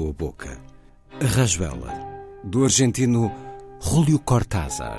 A tua boca. Rasvela, do argentino Julio Cortázar.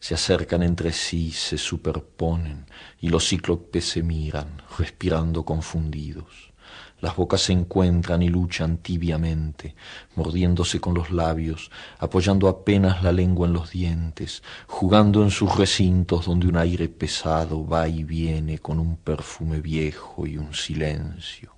se acercan entre sí, se superponen, y los cíclopes se miran, respirando confundidos. Las bocas se encuentran y luchan tibiamente, mordiéndose con los labios, apoyando apenas la lengua en los dientes, jugando en sus recintos donde un aire pesado va y viene con un perfume viejo y un silencio.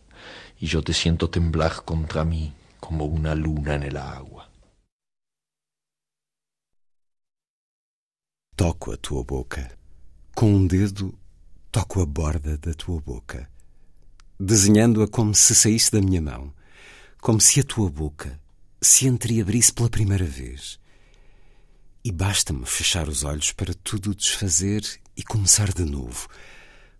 y yo te siento temblar contra mí como una luna en el agua. Toco a tua boca. Com um dedo, toco a borda da tua boca, desenhando-a como se saísse da minha mão, como se a tua boca se entreabrisse pela primeira vez. E basta-me fechar os olhos para tudo desfazer e começar de novo.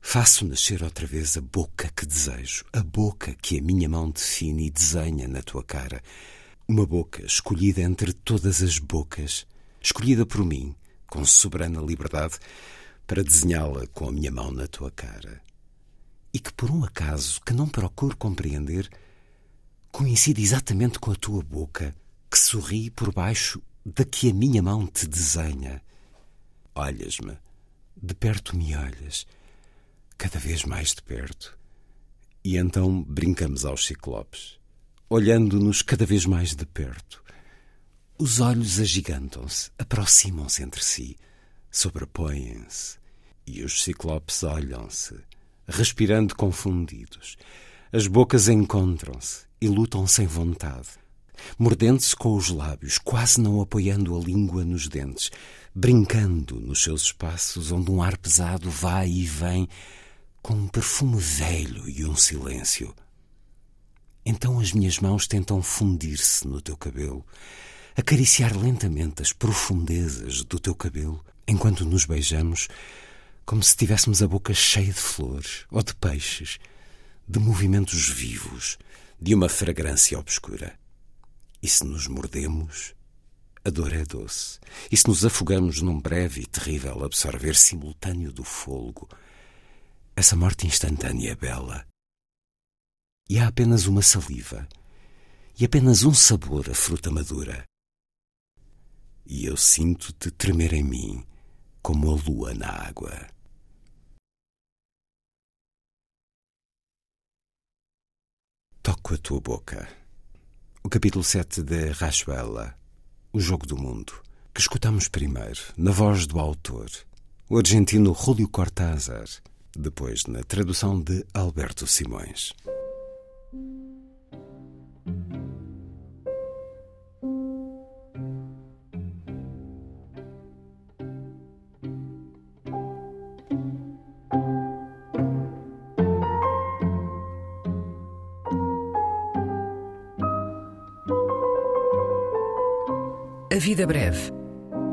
Faço nascer outra vez a boca que desejo, a boca que a minha mão define e desenha na tua cara. Uma boca escolhida entre todas as bocas, escolhida por mim, com soberana liberdade, para desenhá-la com a minha mão na tua cara. E que, por um acaso que não procuro compreender, coincide exatamente com a tua boca, que sorri por baixo da que a minha mão te desenha. Olhas-me, de perto me olhas cada vez mais de perto. E então brincamos aos ciclopes, olhando-nos cada vez mais de perto. Os olhos agigantam-se, aproximam-se entre si, sobrepõem-se, e os ciclopes olham-se, respirando confundidos. As bocas encontram-se e lutam sem vontade, mordendo-se com os lábios, quase não apoiando a língua nos dentes, brincando nos seus espaços onde um ar pesado vai e vem com um perfume velho e um silêncio. Então as minhas mãos tentam fundir-se no teu cabelo, acariciar lentamente as profundezas do teu cabelo, enquanto nos beijamos, como se tivéssemos a boca cheia de flores ou de peixes, de movimentos vivos, de uma fragrância obscura. E se nos mordemos, a dor é doce. E se nos afogamos num breve e terrível absorver simultâneo do fôlego, essa morte instantânea é bela. E há apenas uma saliva e apenas um sabor a fruta madura. E eu sinto-te tremer em mim como a lua na água. Toco a tua boca. O capítulo 7 de Rachuela, O Jogo do Mundo, que escutamos primeiro, na voz do autor, o argentino Julio Cortázar, depois na tradução de Alberto Simões. A Vida Breve,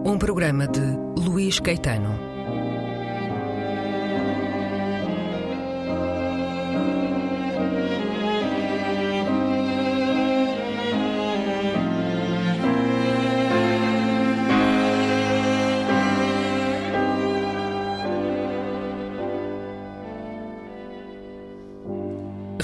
um programa de Luís Caetano.